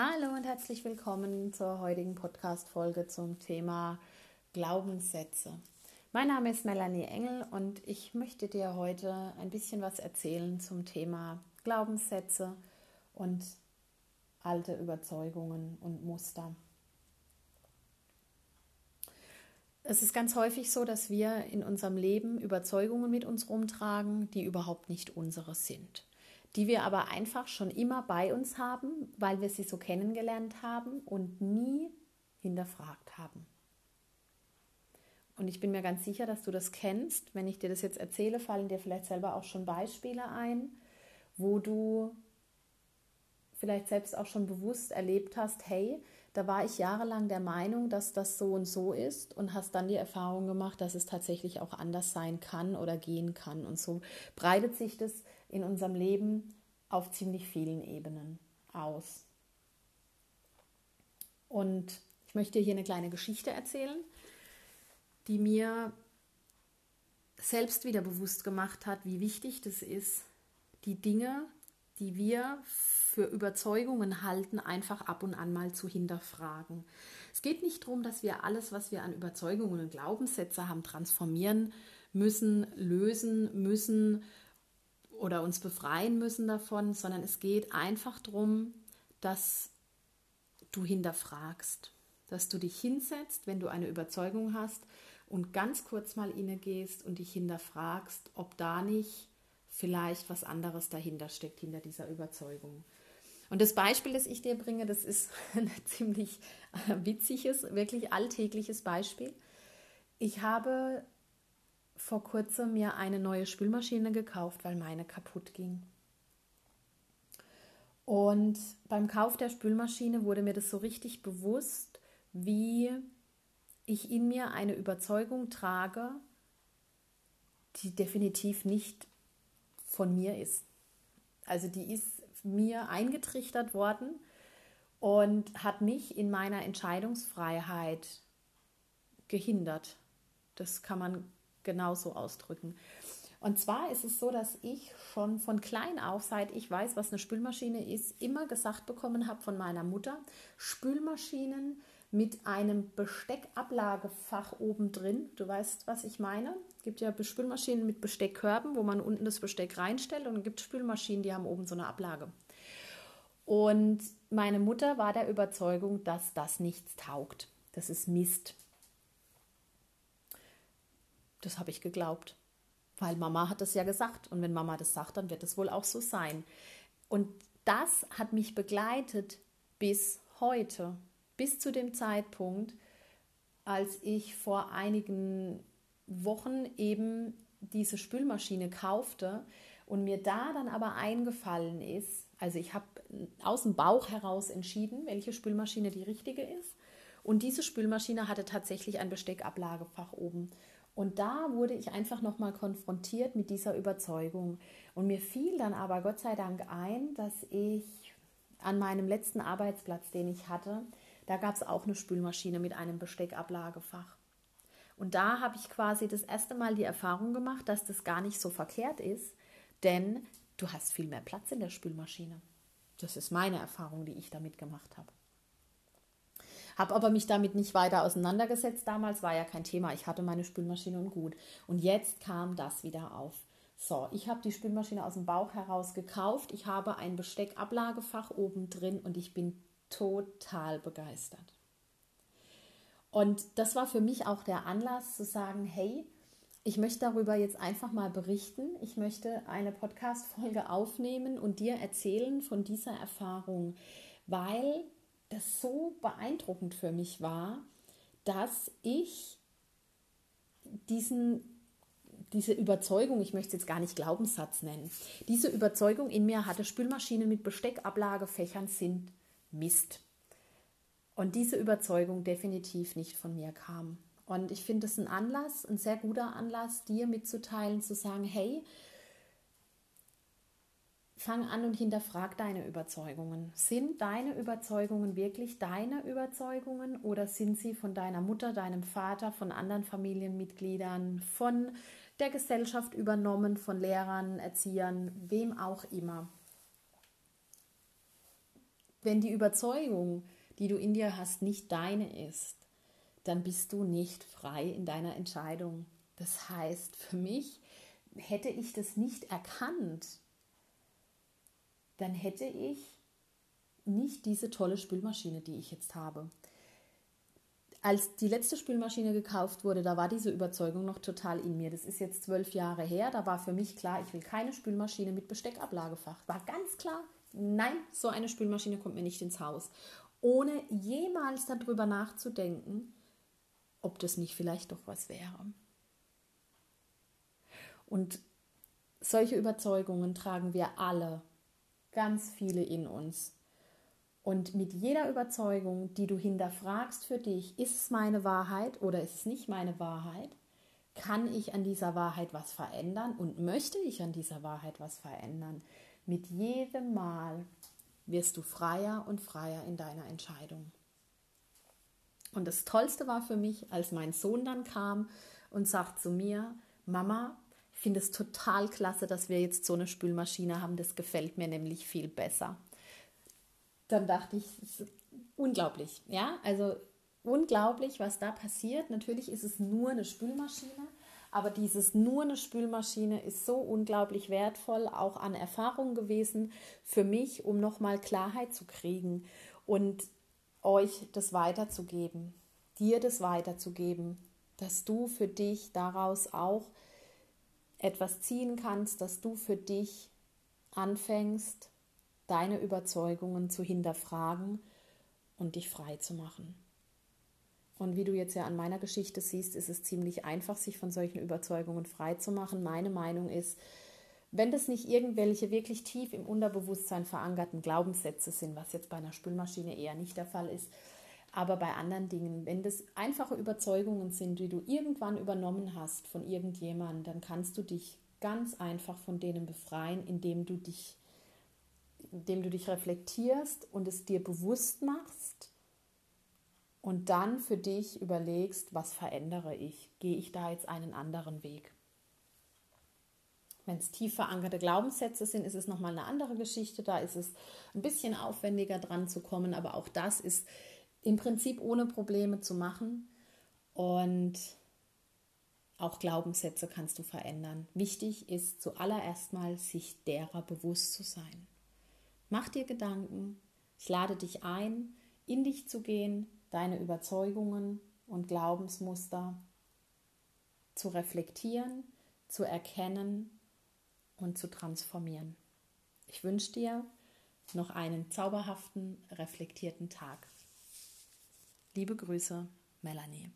Hallo und herzlich willkommen zur heutigen Podcast-Folge zum Thema Glaubenssätze. Mein Name ist Melanie Engel und ich möchte dir heute ein bisschen was erzählen zum Thema Glaubenssätze und alte Überzeugungen und Muster. Es ist ganz häufig so, dass wir in unserem Leben Überzeugungen mit uns rumtragen, die überhaupt nicht unsere sind die wir aber einfach schon immer bei uns haben, weil wir sie so kennengelernt haben und nie hinterfragt haben. Und ich bin mir ganz sicher, dass du das kennst. Wenn ich dir das jetzt erzähle, fallen dir vielleicht selber auch schon Beispiele ein, wo du vielleicht selbst auch schon bewusst erlebt hast, hey, da war ich jahrelang der Meinung, dass das so und so ist und hast dann die Erfahrung gemacht, dass es tatsächlich auch anders sein kann oder gehen kann. Und so breitet sich das in unserem Leben auf ziemlich vielen Ebenen aus. Und ich möchte hier eine kleine Geschichte erzählen, die mir selbst wieder bewusst gemacht hat, wie wichtig das ist, die Dinge, die wir für Überzeugungen halten, einfach ab und an mal zu hinterfragen. Es geht nicht darum, dass wir alles, was wir an Überzeugungen und Glaubenssätze haben, transformieren müssen, lösen müssen oder uns befreien müssen davon, sondern es geht einfach darum, dass du hinterfragst, dass du dich hinsetzt, wenn du eine Überzeugung hast und ganz kurz mal innegehst und dich hinterfragst, ob da nicht vielleicht was anderes dahinter steckt, hinter dieser Überzeugung. Und das Beispiel, das ich dir bringe, das ist ein ziemlich witziges, wirklich alltägliches Beispiel. Ich habe vor kurzem mir eine neue Spülmaschine gekauft, weil meine kaputt ging. Und beim Kauf der Spülmaschine wurde mir das so richtig bewusst, wie ich in mir eine Überzeugung trage, die definitiv nicht von mir ist. Also die ist mir eingetrichtert worden und hat mich in meiner Entscheidungsfreiheit gehindert. Das kann man genauso ausdrücken. Und zwar ist es so, dass ich schon von klein auf, seit ich weiß, was eine Spülmaschine ist, immer gesagt bekommen habe von meiner Mutter, Spülmaschinen mit einem Besteckablagefach oben drin. Du weißt, was ich meine? Es gibt ja Spülmaschinen mit Besteckkörben, wo man unten das Besteck reinstellt und es gibt Spülmaschinen, die haben oben so eine Ablage. Und meine Mutter war der Überzeugung, dass das nichts taugt. Das ist Mist. Das habe ich geglaubt. Weil Mama hat das ja gesagt. Und wenn Mama das sagt, dann wird es wohl auch so sein. Und das hat mich begleitet bis heute. Bis zu dem Zeitpunkt, als ich vor einigen Wochen eben diese Spülmaschine kaufte und mir da dann aber eingefallen ist, also ich habe aus dem Bauch heraus entschieden, welche Spülmaschine die richtige ist. Und diese Spülmaschine hatte tatsächlich ein Besteckablagefach oben. Und da wurde ich einfach nochmal konfrontiert mit dieser Überzeugung. Und mir fiel dann aber Gott sei Dank ein, dass ich an meinem letzten Arbeitsplatz, den ich hatte, da gab es auch eine Spülmaschine mit einem Besteckablagefach. Und da habe ich quasi das erste Mal die Erfahrung gemacht, dass das gar nicht so verkehrt ist, denn du hast viel mehr Platz in der Spülmaschine. Das ist meine Erfahrung, die ich damit gemacht habe. Habe aber mich damit nicht weiter auseinandergesetzt. Damals war ja kein Thema. Ich hatte meine Spülmaschine und gut. Und jetzt kam das wieder auf. So, ich habe die Spülmaschine aus dem Bauch heraus gekauft. Ich habe ein Besteckablagefach oben drin und ich bin total begeistert. Und das war für mich auch der Anlass zu sagen, hey, ich möchte darüber jetzt einfach mal berichten. Ich möchte eine Podcast-Folge aufnehmen und dir erzählen von dieser Erfahrung, weil das so beeindruckend für mich war, dass ich diesen, diese Überzeugung, ich möchte es jetzt gar nicht Glaubenssatz nennen, diese Überzeugung in mir hatte, Spülmaschinen mit Besteckablagefächern sind Mist. Und diese Überzeugung definitiv nicht von mir kam. Und ich finde es ein Anlass, ein sehr guter Anlass, dir mitzuteilen, zu sagen, hey, fang an und hinterfrag deine Überzeugungen. Sind deine Überzeugungen wirklich deine Überzeugungen oder sind sie von deiner Mutter, deinem Vater, von anderen Familienmitgliedern, von der Gesellschaft übernommen, von Lehrern, Erziehern, wem auch immer? wenn die Überzeugung, die du in dir hast, nicht deine ist, dann bist du nicht frei in deiner Entscheidung. Das heißt, für mich, hätte ich das nicht erkannt, dann hätte ich nicht diese tolle Spülmaschine, die ich jetzt habe. Als die letzte Spülmaschine gekauft wurde, da war diese Überzeugung noch total in mir. Das ist jetzt zwölf Jahre her. Da war für mich klar, ich will keine Spülmaschine mit Besteckablagefach. War ganz klar, nein, so eine Spülmaschine kommt mir nicht ins Haus. Ohne jemals darüber nachzudenken, ob das nicht vielleicht doch was wäre. Und solche Überzeugungen tragen wir alle, ganz viele in uns. Und mit jeder Überzeugung, die du hinterfragst für dich, ist es meine Wahrheit oder ist es nicht meine Wahrheit? Kann ich an dieser Wahrheit was verändern und möchte ich an dieser Wahrheit was verändern? Mit jedem Mal wirst du freier und freier in deiner Entscheidung. Und das Tollste war für mich, als mein Sohn dann kam und sagt zu mir, Mama, ich finde es total klasse, dass wir jetzt so eine Spülmaschine haben. Das gefällt mir nämlich viel besser. Dann dachte ich, unglaublich. Ja, also unglaublich, was da passiert. Natürlich ist es nur eine Spülmaschine, aber dieses nur eine Spülmaschine ist so unglaublich wertvoll, auch an Erfahrung gewesen für mich, um nochmal Klarheit zu kriegen und euch das weiterzugeben, dir das weiterzugeben, dass du für dich daraus auch etwas ziehen kannst, dass du für dich anfängst, deine Überzeugungen zu hinterfragen und dich frei zu machen. Und wie du jetzt ja an meiner Geschichte siehst, ist es ziemlich einfach, sich von solchen Überzeugungen frei zu machen. Meine Meinung ist, wenn das nicht irgendwelche wirklich tief im Unterbewusstsein verankerten Glaubenssätze sind, was jetzt bei einer Spülmaschine eher nicht der Fall ist, aber bei anderen Dingen, wenn das einfache Überzeugungen sind, die du irgendwann übernommen hast von irgendjemandem, dann kannst du dich ganz einfach von denen befreien, indem du dich, indem du dich reflektierst und es dir bewusst machst und dann für dich überlegst, was verändere ich? Gehe ich da jetzt einen anderen Weg? Wenn es tief verankerte Glaubenssätze sind, ist es nochmal eine andere Geschichte. Da ist es ein bisschen aufwendiger dran zu kommen, aber auch das ist im Prinzip ohne Probleme zu machen. Und auch Glaubenssätze kannst du verändern. Wichtig ist zuallererst mal, sich derer bewusst zu sein. Mach dir Gedanken. Ich lade dich ein, in dich zu gehen, deine Überzeugungen und Glaubensmuster zu reflektieren, zu erkennen und zu transformieren. Ich wünsche dir noch einen zauberhaften, reflektierten Tag. Liebe Grüße, Melanie.